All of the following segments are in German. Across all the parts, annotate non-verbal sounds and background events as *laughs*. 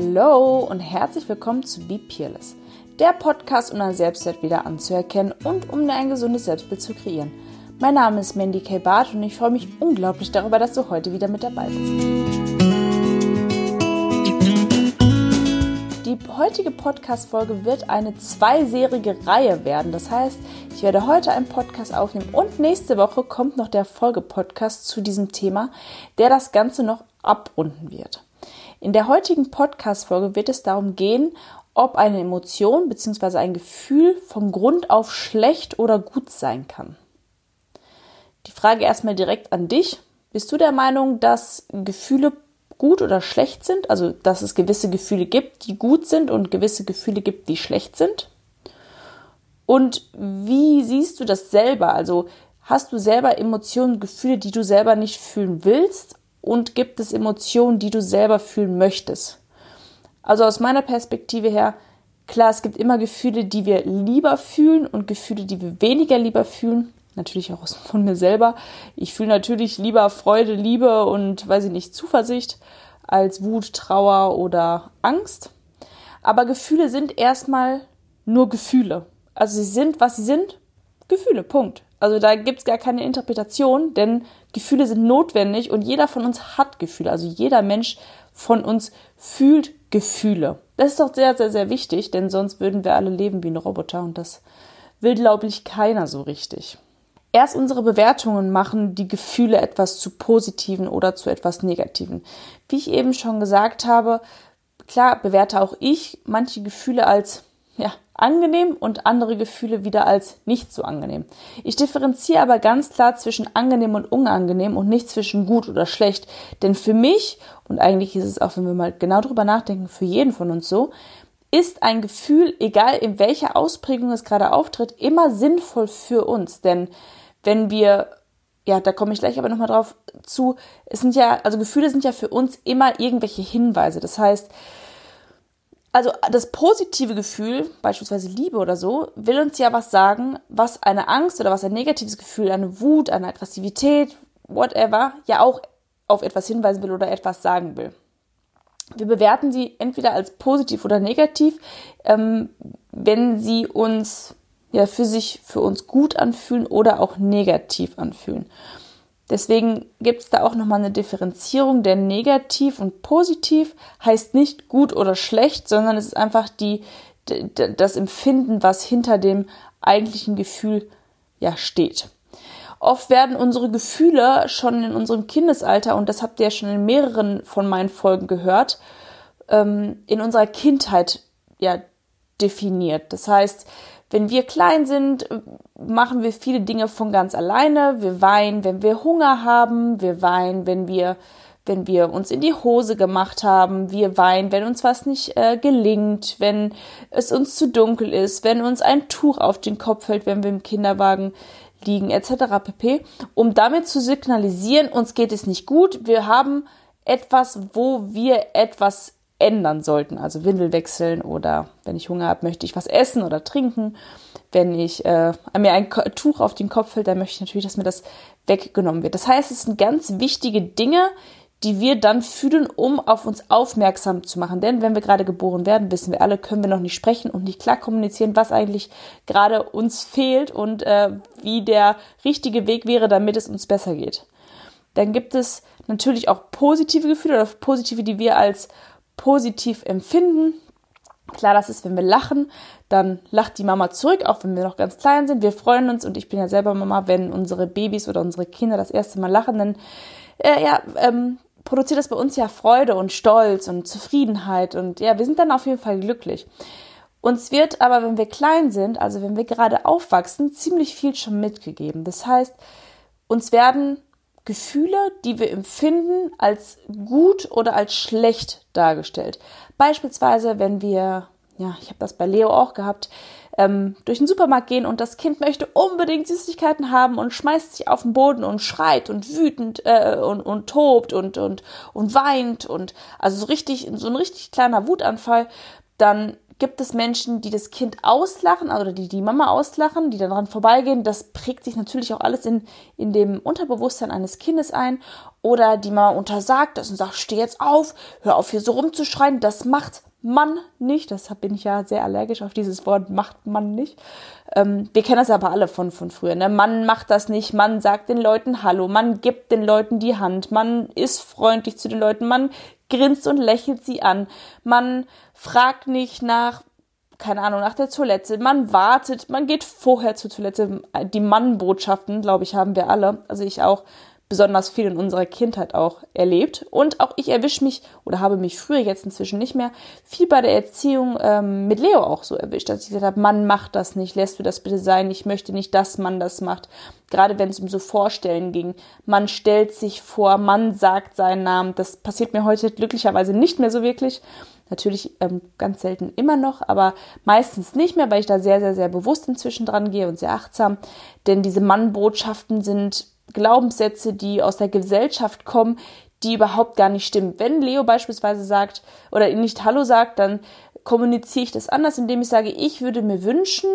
Hello und herzlich willkommen zu Be Peerless, der Podcast, um dein Selbstwert wieder anzuerkennen und um dir ein gesundes Selbstbild zu kreieren. Mein Name ist Mandy K. Barth und ich freue mich unglaublich darüber, dass du heute wieder mit dabei bist. Die heutige Podcast-Folge wird eine zweiserige Reihe werden. Das heißt, ich werde heute einen Podcast aufnehmen und nächste Woche kommt noch der Folgepodcast zu diesem Thema, der das Ganze noch abrunden wird. In der heutigen Podcast-Folge wird es darum gehen, ob eine Emotion bzw. ein Gefühl von Grund auf schlecht oder gut sein kann. Die Frage erstmal direkt an dich. Bist du der Meinung, dass Gefühle gut oder schlecht sind? Also, dass es gewisse Gefühle gibt, die gut sind und gewisse Gefühle gibt, die schlecht sind? Und wie siehst du das selber? Also, hast du selber Emotionen, Gefühle, die du selber nicht fühlen willst? Und gibt es Emotionen, die du selber fühlen möchtest. Also aus meiner Perspektive her, klar, es gibt immer Gefühle, die wir lieber fühlen und Gefühle, die wir weniger lieber fühlen. Natürlich auch von mir selber. Ich fühle natürlich lieber Freude, Liebe und, weiß ich nicht, Zuversicht als Wut, Trauer oder Angst. Aber Gefühle sind erstmal nur Gefühle. Also sie sind, was sie sind, Gefühle, Punkt. Also da gibt's gar keine Interpretation, denn Gefühle sind notwendig und jeder von uns hat Gefühle. Also jeder Mensch von uns fühlt Gefühle. Das ist doch sehr, sehr, sehr wichtig, denn sonst würden wir alle leben wie ein Roboter und das will, glaube ich, keiner so richtig. Erst unsere Bewertungen machen die Gefühle etwas zu positiven oder zu etwas negativen. Wie ich eben schon gesagt habe, klar bewerte auch ich manche Gefühle als ja, angenehm und andere Gefühle wieder als nicht so angenehm. Ich differenziere aber ganz klar zwischen angenehm und unangenehm und nicht zwischen gut oder schlecht. Denn für mich, und eigentlich ist es auch, wenn wir mal genau drüber nachdenken, für jeden von uns so, ist ein Gefühl, egal in welcher Ausprägung es gerade auftritt, immer sinnvoll für uns. Denn wenn wir ja, da komme ich gleich aber nochmal drauf zu. Es sind ja, also Gefühle sind ja für uns immer irgendwelche Hinweise. Das heißt, also das positive Gefühl, beispielsweise Liebe oder so, will uns ja was sagen, was eine Angst oder was ein negatives Gefühl, eine Wut, eine Aggressivität, whatever, ja auch auf etwas hinweisen will oder etwas sagen will. Wir bewerten sie entweder als positiv oder negativ, ähm, wenn sie uns ja für sich, für uns gut anfühlen oder auch negativ anfühlen. Deswegen gibt es da auch nochmal eine Differenzierung, denn negativ und positiv heißt nicht gut oder schlecht, sondern es ist einfach die, das Empfinden, was hinter dem eigentlichen Gefühl ja steht. Oft werden unsere Gefühle schon in unserem Kindesalter, und das habt ihr ja schon in mehreren von meinen Folgen gehört, ähm, in unserer Kindheit ja definiert. Das heißt, wenn wir klein sind, machen wir viele Dinge von ganz alleine. Wir weinen, wenn wir Hunger haben. Wir weinen, wenn wir, wenn wir uns in die Hose gemacht haben. Wir weinen, wenn uns was nicht äh, gelingt, wenn es uns zu dunkel ist, wenn uns ein Tuch auf den Kopf fällt, wenn wir im Kinderwagen liegen, etc. pp. Um damit zu signalisieren, uns geht es nicht gut. Wir haben etwas, wo wir etwas ändern sollten. Also Windel wechseln oder wenn ich Hunger habe, möchte ich was essen oder trinken. Wenn ich äh, mir ein Tuch auf den Kopf fällt, dann möchte ich natürlich, dass mir das weggenommen wird. Das heißt, es sind ganz wichtige Dinge, die wir dann fühlen, um auf uns aufmerksam zu machen. Denn wenn wir gerade geboren werden, wissen wir alle, können wir noch nicht sprechen und nicht klar kommunizieren, was eigentlich gerade uns fehlt und äh, wie der richtige Weg wäre, damit es uns besser geht. Dann gibt es natürlich auch positive Gefühle oder positive, die wir als positiv empfinden. Klar, das ist, wenn wir lachen, dann lacht die Mama zurück, auch wenn wir noch ganz klein sind. Wir freuen uns und ich bin ja selber Mama, wenn unsere Babys oder unsere Kinder das erste Mal lachen, dann äh, ja, ähm, produziert das bei uns ja Freude und Stolz und Zufriedenheit und ja, wir sind dann auf jeden Fall glücklich. Uns wird aber, wenn wir klein sind, also wenn wir gerade aufwachsen, ziemlich viel schon mitgegeben. Das heißt, uns werden Gefühle, die wir empfinden, als gut oder als schlecht dargestellt. Beispielsweise, wenn wir, ja, ich habe das bei Leo auch gehabt, ähm, durch den Supermarkt gehen und das Kind möchte unbedingt Süßigkeiten haben und schmeißt sich auf den Boden und schreit und wütend äh, und, und tobt und, und, und weint und also so richtig, so ein richtig kleiner Wutanfall, dann gibt es Menschen, die das Kind auslachen oder die die Mama auslachen, die dann dran vorbeigehen. Das prägt sich natürlich auch alles in, in dem Unterbewusstsein eines Kindes ein. oder die Mama untersagt das und sagt, steh jetzt auf, hör auf hier so rumzuschreien, das macht man nicht. Deshalb bin ich ja sehr allergisch auf dieses Wort, macht man nicht. Ähm, wir kennen das aber alle von, von früher. Ne? Man macht das nicht, man sagt den Leuten Hallo, man gibt den Leuten die Hand, man ist freundlich zu den Leuten, man grinst und lächelt sie an, man fragt nicht nach, keine Ahnung, nach der Toilette, man wartet, man geht vorher zur Toilette. Die Mannbotschaften, glaube ich, haben wir alle, also ich auch besonders viel in unserer Kindheit auch erlebt. Und auch ich erwische mich oder habe mich früher jetzt inzwischen nicht mehr viel bei der Erziehung ähm, mit Leo auch so erwischt, dass ich gesagt habe, Mann, mach das nicht, lässt du das bitte sein, ich möchte nicht, dass man das macht. Gerade wenn es um so Vorstellen ging. Man stellt sich vor, man sagt seinen Namen. Das passiert mir heute glücklicherweise nicht mehr so wirklich. Natürlich ähm, ganz selten immer noch, aber meistens nicht mehr, weil ich da sehr, sehr, sehr bewusst inzwischen dran gehe und sehr achtsam. Denn diese Mannbotschaften sind Glaubenssätze, die aus der Gesellschaft kommen, die überhaupt gar nicht stimmen. Wenn Leo beispielsweise sagt oder nicht Hallo sagt, dann kommuniziere ich das anders, indem ich sage, ich würde mir wünschen,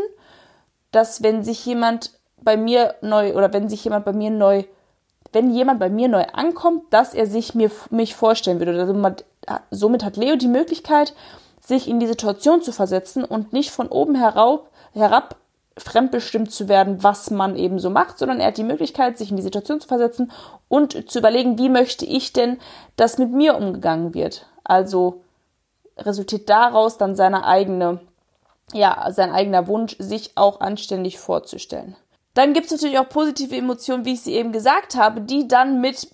dass wenn sich jemand bei mir neu oder wenn sich jemand bei mir neu, wenn jemand bei mir neu ankommt, dass er sich mir mich vorstellen würde. Also somit hat Leo die Möglichkeit, sich in die Situation zu versetzen und nicht von oben herab, herab fremdbestimmt zu werden, was man eben so macht, sondern er hat die Möglichkeit, sich in die Situation zu versetzen und zu überlegen, wie möchte ich denn, dass mit mir umgegangen wird. Also resultiert daraus dann seine eigene, ja, sein eigener Wunsch, sich auch anständig vorzustellen. Dann gibt es natürlich auch positive Emotionen, wie ich sie eben gesagt habe, die dann mit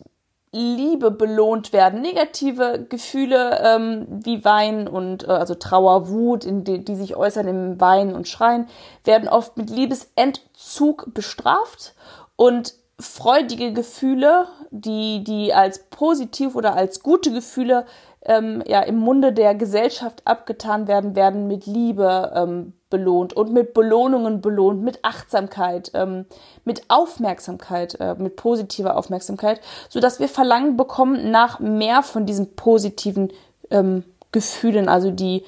Liebe belohnt werden. Negative Gefühle ähm, wie Wein und äh, also Trauer, Wut, die, die sich äußern im Weinen und Schreien, werden oft mit Liebesentzug bestraft und freudige Gefühle, die die als positiv oder als gute Gefühle ähm, ja im Munde der Gesellschaft abgetan werden, werden mit Liebe ähm, belohnt und mit Belohnungen belohnt, mit Achtsamkeit, ähm, mit Aufmerksamkeit, äh, mit positiver Aufmerksamkeit, so dass wir Verlangen bekommen nach mehr von diesen positiven ähm, Gefühlen, also die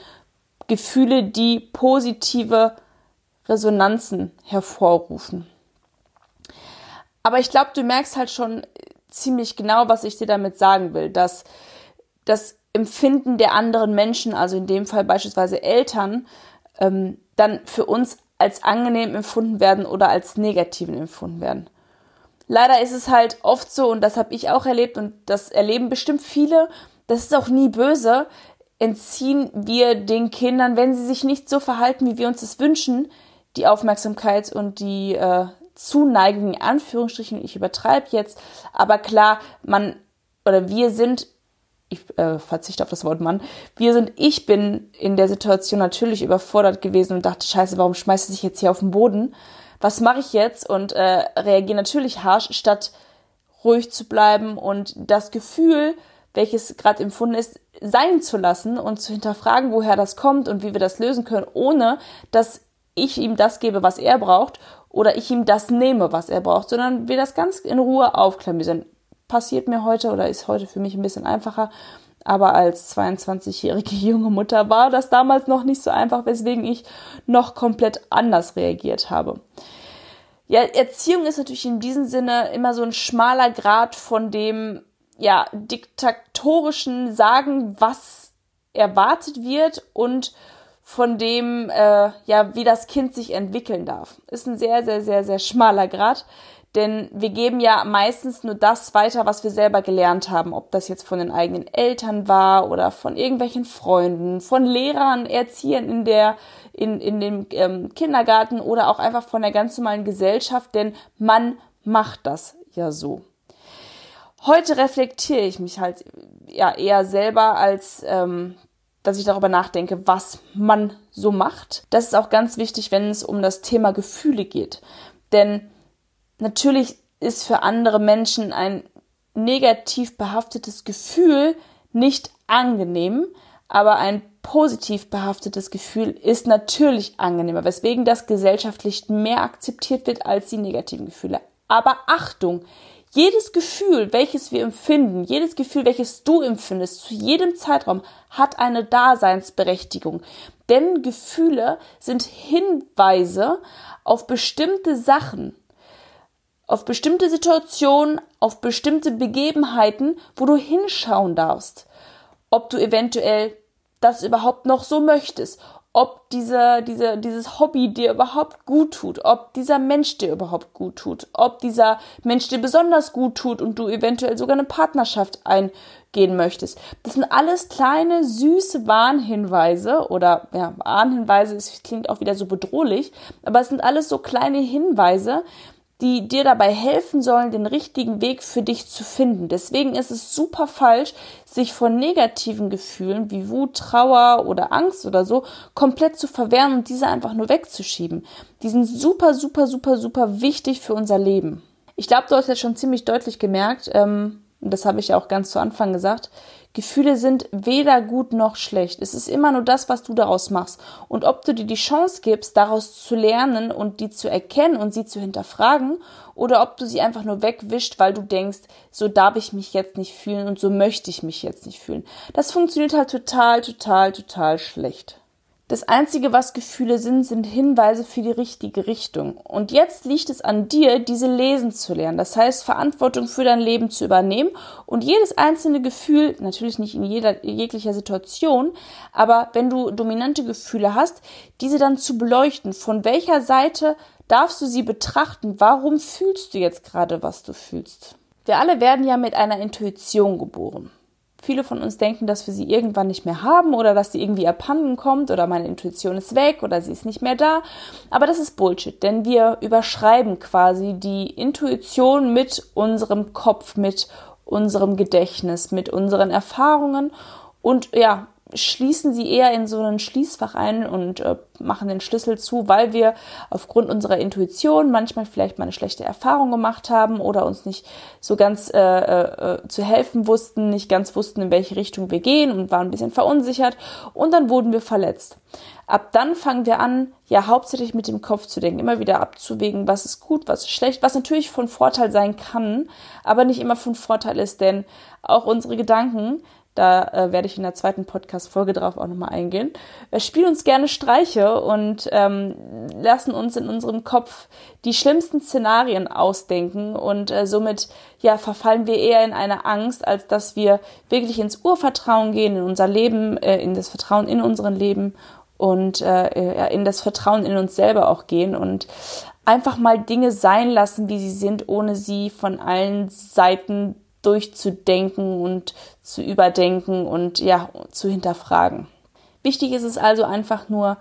Gefühle, die positive Resonanzen hervorrufen. Aber ich glaube, du merkst halt schon ziemlich genau, was ich dir damit sagen will, dass das Empfinden der anderen Menschen, also in dem Fall beispielsweise Eltern, ähm, dann für uns als angenehm empfunden werden oder als negativen empfunden werden. Leider ist es halt oft so, und das habe ich auch erlebt und das erleben bestimmt viele, das ist auch nie böse, entziehen wir den Kindern, wenn sie sich nicht so verhalten, wie wir uns das wünschen, die Aufmerksamkeit und die äh, Zuneigung, in Anführungsstrichen, ich übertreibe jetzt, aber klar, man oder wir sind ich äh, verzichte auf das Wort Mann, wir sind, ich bin in der Situation natürlich überfordert gewesen und dachte, scheiße, warum schmeißt du sich jetzt hier auf den Boden? Was mache ich jetzt? Und äh, reagiere natürlich harsch, statt ruhig zu bleiben und das Gefühl, welches gerade empfunden ist, sein zu lassen und zu hinterfragen, woher das kommt und wie wir das lösen können, ohne dass ich ihm das gebe, was er braucht oder ich ihm das nehme, was er braucht, sondern wir das ganz in Ruhe aufklamüsern passiert mir heute oder ist heute für mich ein bisschen einfacher. Aber als 22-jährige *laughs* junge Mutter war das damals noch nicht so einfach, weswegen ich noch komplett anders reagiert habe. Ja, Erziehung ist natürlich in diesem Sinne immer so ein schmaler Grad von dem, ja, diktatorischen Sagen, was erwartet wird und von dem, äh, ja, wie das Kind sich entwickeln darf. Ist ein sehr, sehr, sehr, sehr schmaler Grad. Denn wir geben ja meistens nur das weiter, was wir selber gelernt haben. Ob das jetzt von den eigenen Eltern war oder von irgendwelchen Freunden, von Lehrern, Erziehern in der, in, in dem ähm, Kindergarten oder auch einfach von der ganz normalen Gesellschaft. Denn man macht das ja so. Heute reflektiere ich mich halt ja eher selber als ähm, dass ich darüber nachdenke, was man so macht. Das ist auch ganz wichtig, wenn es um das Thema Gefühle geht. Denn Natürlich ist für andere Menschen ein negativ behaftetes Gefühl nicht angenehm, aber ein positiv behaftetes Gefühl ist natürlich angenehmer, weswegen das gesellschaftlich mehr akzeptiert wird als die negativen Gefühle. Aber Achtung, jedes Gefühl, welches wir empfinden, jedes Gefühl, welches du empfindest, zu jedem Zeitraum hat eine Daseinsberechtigung. Denn Gefühle sind Hinweise auf bestimmte Sachen auf bestimmte Situationen, auf bestimmte Begebenheiten, wo du hinschauen darfst, ob du eventuell das überhaupt noch so möchtest, ob dieser, dieser, dieses Hobby dir überhaupt gut tut, ob dieser Mensch dir überhaupt gut tut, ob dieser Mensch dir besonders gut tut und du eventuell sogar eine Partnerschaft eingehen möchtest. Das sind alles kleine, süße Warnhinweise oder ja, Warnhinweise, es klingt auch wieder so bedrohlich, aber es sind alles so kleine Hinweise, die dir dabei helfen sollen, den richtigen Weg für dich zu finden. Deswegen ist es super falsch, sich von negativen Gefühlen wie Wut, Trauer oder Angst oder so komplett zu verwehren und diese einfach nur wegzuschieben. Die sind super, super, super, super wichtig für unser Leben. Ich glaube, du hast jetzt schon ziemlich deutlich gemerkt, ähm, das habe ich ja auch ganz zu Anfang gesagt, Gefühle sind weder gut noch schlecht. Es ist immer nur das, was du daraus machst. Und ob du dir die Chance gibst, daraus zu lernen und die zu erkennen und sie zu hinterfragen, oder ob du sie einfach nur wegwischt, weil du denkst, so darf ich mich jetzt nicht fühlen und so möchte ich mich jetzt nicht fühlen. Das funktioniert halt total, total, total schlecht. Das Einzige, was Gefühle sind, sind Hinweise für die richtige Richtung. Und jetzt liegt es an dir, diese lesen zu lernen. Das heißt, Verantwortung für dein Leben zu übernehmen und jedes einzelne Gefühl, natürlich nicht in jeder, jeglicher Situation, aber wenn du dominante Gefühle hast, diese dann zu beleuchten. Von welcher Seite darfst du sie betrachten? Warum fühlst du jetzt gerade, was du fühlst? Wir alle werden ja mit einer Intuition geboren. Viele von uns denken, dass wir sie irgendwann nicht mehr haben oder dass sie irgendwie abhanden kommt oder meine Intuition ist weg oder sie ist nicht mehr da. Aber das ist Bullshit, denn wir überschreiben quasi die Intuition mit unserem Kopf, mit unserem Gedächtnis, mit unseren Erfahrungen und ja, schließen sie eher in so ein Schließfach ein und äh, machen den Schlüssel zu, weil wir aufgrund unserer Intuition manchmal vielleicht mal eine schlechte Erfahrung gemacht haben oder uns nicht so ganz äh, äh, zu helfen wussten, nicht ganz wussten, in welche Richtung wir gehen und waren ein bisschen verunsichert und dann wurden wir verletzt. Ab dann fangen wir an, ja hauptsächlich mit dem Kopf zu denken, immer wieder abzuwägen, was ist gut, was ist schlecht, was natürlich von Vorteil sein kann, aber nicht immer von Vorteil ist, denn auch unsere Gedanken da äh, werde ich in der zweiten Podcast-Folge drauf auch nochmal eingehen. Wir spielen uns gerne Streiche und ähm, lassen uns in unserem Kopf die schlimmsten Szenarien ausdenken und äh, somit ja verfallen wir eher in eine Angst, als dass wir wirklich ins Urvertrauen gehen, in unser Leben, äh, in das Vertrauen in unseren Leben und äh, in das Vertrauen in uns selber auch gehen und einfach mal Dinge sein lassen, wie sie sind, ohne sie von allen Seiten durchzudenken und zu überdenken und ja, zu hinterfragen. Wichtig ist es also einfach nur,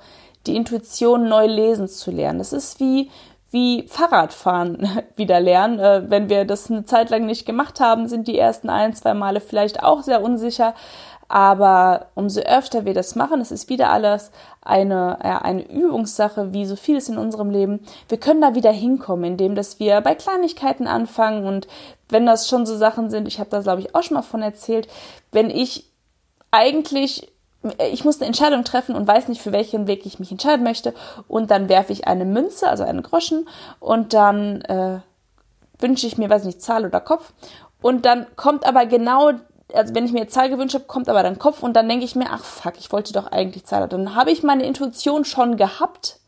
die Intuition neu lesen zu lernen. Das ist wie, wie Fahrradfahren *laughs* wieder lernen. Äh, wenn wir das eine Zeit lang nicht gemacht haben, sind die ersten ein, zwei Male vielleicht auch sehr unsicher. Aber umso öfter wir das machen, es ist wieder alles eine, ja, eine Übungssache, wie so vieles in unserem Leben. Wir können da wieder hinkommen, indem dass wir bei Kleinigkeiten anfangen und wenn das schon so Sachen sind, ich habe da glaube ich auch schon mal von erzählt, wenn ich eigentlich ich muss eine Entscheidung treffen und weiß nicht, für welchen Weg ich mich entscheiden möchte. Und dann werfe ich eine Münze, also einen Groschen, und dann äh, wünsche ich mir, weiß nicht, Zahl oder Kopf. Und dann kommt aber genau also wenn ich mir Zahl gewünscht habe, kommt aber dann Kopf und dann denke ich mir, ach fuck, ich wollte doch eigentlich Zahl. Dann habe ich meine Intuition schon gehabt,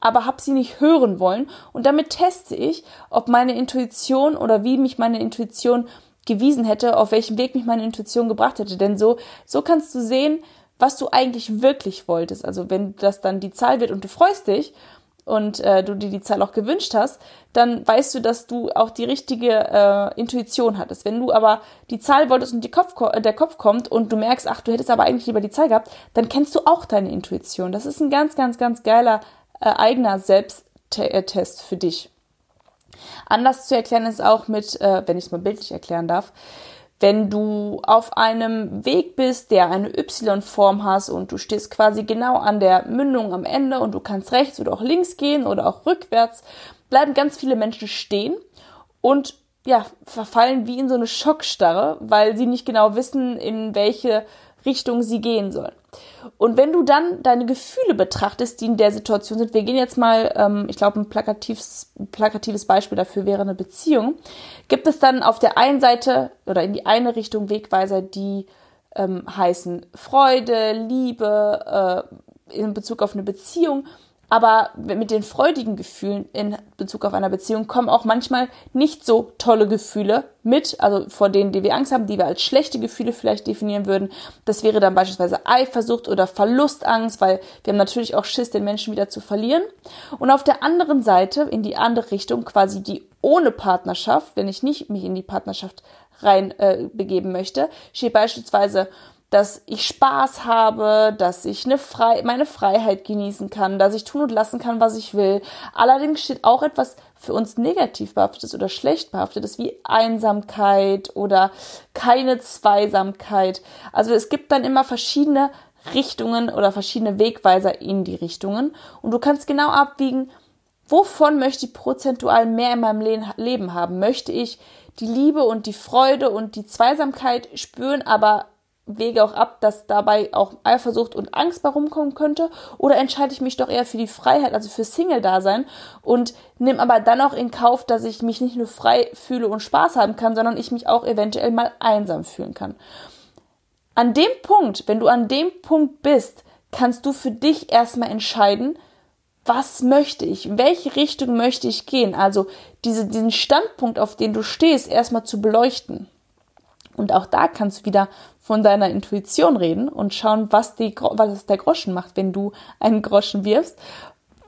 aber habe sie nicht hören wollen und damit teste ich, ob meine Intuition oder wie mich meine Intuition gewiesen hätte, auf welchem Weg mich meine Intuition gebracht hätte. Denn so, so kannst du sehen, was du eigentlich wirklich wolltest. Also wenn das dann die Zahl wird und du freust dich, und äh, du dir die Zahl auch gewünscht hast, dann weißt du, dass du auch die richtige äh, Intuition hattest. Wenn du aber die Zahl wolltest und Kopf, äh, der Kopf kommt und du merkst, ach, du hättest aber eigentlich lieber die Zahl gehabt, dann kennst du auch deine Intuition. Das ist ein ganz, ganz, ganz geiler äh, eigener Selbsttest für dich. Anders zu erklären ist auch mit, äh, wenn ich es mal bildlich erklären darf, wenn du auf einem Weg bist, der eine Y-Form hast und du stehst quasi genau an der Mündung am Ende und du kannst rechts oder auch links gehen oder auch rückwärts, bleiben ganz viele Menschen stehen und ja, verfallen wie in so eine Schockstarre, weil sie nicht genau wissen, in welche Richtung sie gehen sollen. Und wenn du dann deine Gefühle betrachtest, die in der Situation sind, wir gehen jetzt mal, ähm, ich glaube, ein plakatives, plakatives Beispiel dafür wäre eine Beziehung, gibt es dann auf der einen Seite oder in die eine Richtung Wegweiser, die ähm, heißen Freude, Liebe äh, in Bezug auf eine Beziehung Aber mit den freudigen Gefühlen in Bezug auf einer Beziehung kommen auch manchmal nicht so tolle Gefühle mit, also vor denen, die wir Angst haben, die wir als schlechte Gefühle vielleicht definieren würden. Das wäre dann beispielsweise Eifersucht oder Verlustangst, weil wir haben natürlich auch Schiss, den Menschen wieder zu verlieren. Und auf der anderen Seite, in die andere Richtung, quasi die ohne Partnerschaft, wenn ich nicht mich in die Partnerschaft rein äh, begeben möchte, steht beispielsweise dass ich Spaß habe, dass ich eine Frei meine Freiheit genießen kann, dass ich tun und lassen kann, was ich will. Allerdings steht auch etwas für uns negativ behaftetes oder schlecht behaftetes wie Einsamkeit oder keine Zweisamkeit. Also es gibt dann immer verschiedene Richtungen oder verschiedene Wegweiser in die Richtungen und du kannst genau abwiegen, wovon möchte ich prozentual mehr in meinem Leben haben? Möchte ich die Liebe und die Freude und die Zweisamkeit spüren, aber wege auch ab, dass dabei auch Eifersucht und Angst bei rumkommen könnte? Oder entscheide ich mich doch eher für die Freiheit, also für Single-Dasein und nehme aber dann auch in Kauf, dass ich mich nicht nur frei fühle und Spaß haben kann, sondern ich mich auch eventuell mal einsam fühlen kann. An dem Punkt, wenn du an dem Punkt bist, kannst du für dich erstmal entscheiden, was möchte ich, in welche Richtung möchte ich gehen. Also diese, diesen Standpunkt, auf den du stehst, erstmal zu beleuchten. Und auch da kannst du wieder von deiner Intuition reden und schauen, was, die, was der Groschen macht, wenn du einen Groschen wirfst.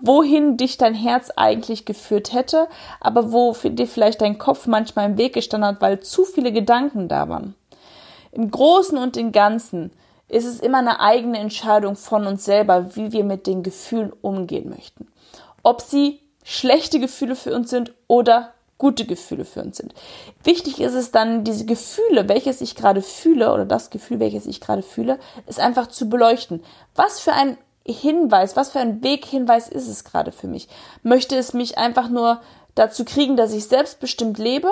Wohin dich dein Herz eigentlich geführt hätte, aber wo dir vielleicht dein Kopf manchmal im Weg gestanden hat, weil zu viele Gedanken da waren. Im Großen und im Ganzen ist es immer eine eigene Entscheidung von uns selber, wie wir mit den Gefühlen umgehen möchten. Ob sie schlechte Gefühle für uns sind oder gute Gefühle für uns sind. Wichtig ist es dann, diese Gefühle, welches ich gerade fühle, oder das Gefühl, welches ich gerade fühle, ist einfach zu beleuchten. Was für ein Hinweis, was für ein Weghinweis ist es gerade für mich? Möchte es mich einfach nur dazu kriegen, dass ich selbstbestimmt lebe?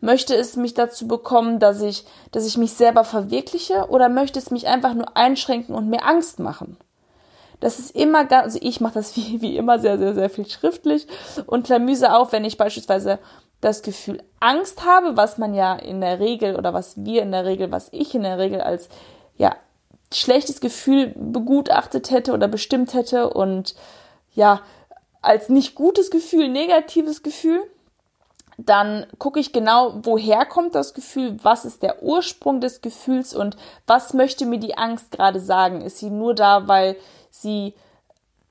Möchte es mich dazu bekommen, dass ich, dass ich mich selber verwirkliche? Oder möchte es mich einfach nur einschränken und mir Angst machen? Das ist immer ganz, also ich mache das *laughs* wie, wie immer sehr, sehr, sehr viel schriftlich und klamüse auf, wenn ich beispielsweise das Gefühl Angst habe, was man ja in der Regel oder was wir in der Regel, was ich in der Regel als ja schlechtes Gefühl begutachtet hätte oder bestimmt hätte und ja als nicht gutes Gefühl, negatives Gefühl, dann gucke ich genau, woher kommt das Gefühl, was ist der Ursprung des Gefühls und was möchte mir die Angst gerade sagen? Ist sie nur da, weil sie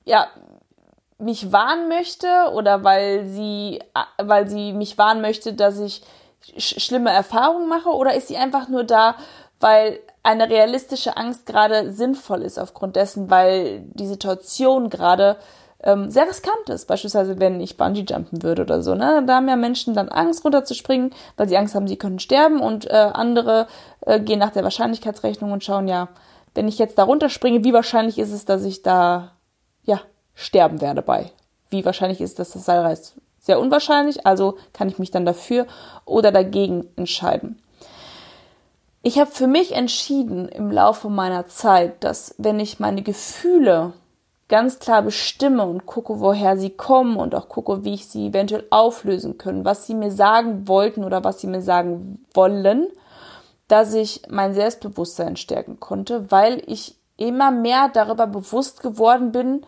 ja mich warnen möchte oder weil sie weil sie mich warnen möchte, dass ich sch schlimme Erfahrungen mache oder ist sie einfach nur da, weil eine realistische Angst gerade sinnvoll ist aufgrund dessen, weil die Situation gerade ähm, sehr riskant ist. Beispielsweise, wenn ich Bungee jumpen würde oder so. Ne? Da haben ja Menschen dann Angst, runterzuspringen, weil sie Angst haben, sie können sterben und äh, andere äh, gehen nach der Wahrscheinlichkeitsrechnung und schauen, ja, wenn ich jetzt da runterspringe, wie wahrscheinlich ist es, dass ich da, ja, sterben werde bei? Wie wahrscheinlich ist, dass das Seil reißt? Sehr unwahrscheinlich, also kann ich mich dann dafür oder dagegen entscheiden. Ich habe für mich entschieden im Laufe meiner Zeit, dass wenn ich meine Gefühle ganz klar bestimme und gucke, woher sie kommen und auch gucke, wie ich sie eventuell auflösen können, was sie mir sagen wollten oder was sie mir sagen wollen, dass ich mein Selbstbewusstsein stärken konnte, weil ich immer mehr darüber bewusst geworden bin,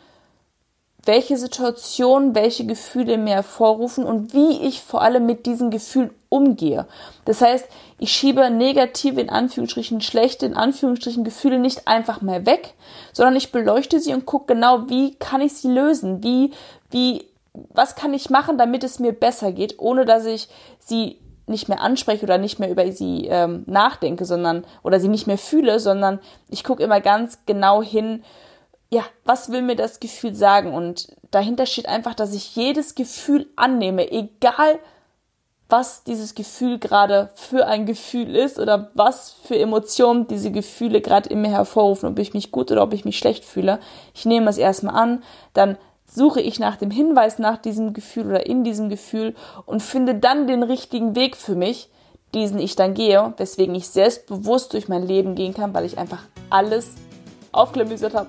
welche Situationen, welche Gefühle mir hervorrufen und wie ich vor allem mit diesen Gefühlen umgehe. Das heißt, ich schiebe negative, in Anführungsstrichen schlechte, in Anführungsstrichen Gefühle nicht einfach mehr weg, sondern ich beleuchte sie und gucke genau, wie kann ich sie lösen, wie, wie, was kann ich machen, damit es mir besser geht, ohne dass ich sie nicht mehr anspreche oder nicht mehr über sie ähm, nachdenke, sondern oder sie nicht mehr fühle, sondern ich gucke immer ganz genau hin, ja, was will mir das Gefühl sagen? Und dahinter steht einfach, dass ich jedes Gefühl annehme, egal was dieses Gefühl gerade für ein Gefühl ist oder was für Emotionen diese Gefühle gerade in mir hervorrufen, ob ich mich gut oder ob ich mich schlecht fühle. Ich nehme es erstmal an, dann suche ich nach dem Hinweis nach diesem Gefühl oder in diesem Gefühl und finde dann den richtigen Weg für mich, diesen ich dann gehe, weswegen ich selbstbewusst durch mein Leben gehen kann, weil ich einfach alles aufklamüsert habe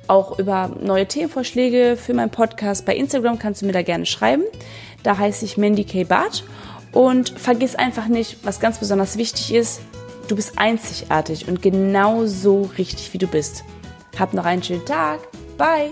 auch über neue Themenvorschläge für meinen Podcast. Bei Instagram kannst du mir da gerne schreiben. Da heiße ich Mandy K. Barth. Und vergiss einfach nicht, was ganz besonders wichtig ist, du bist einzigartig und genau so richtig, wie du bist. Hab noch einen schönen Tag. Bye!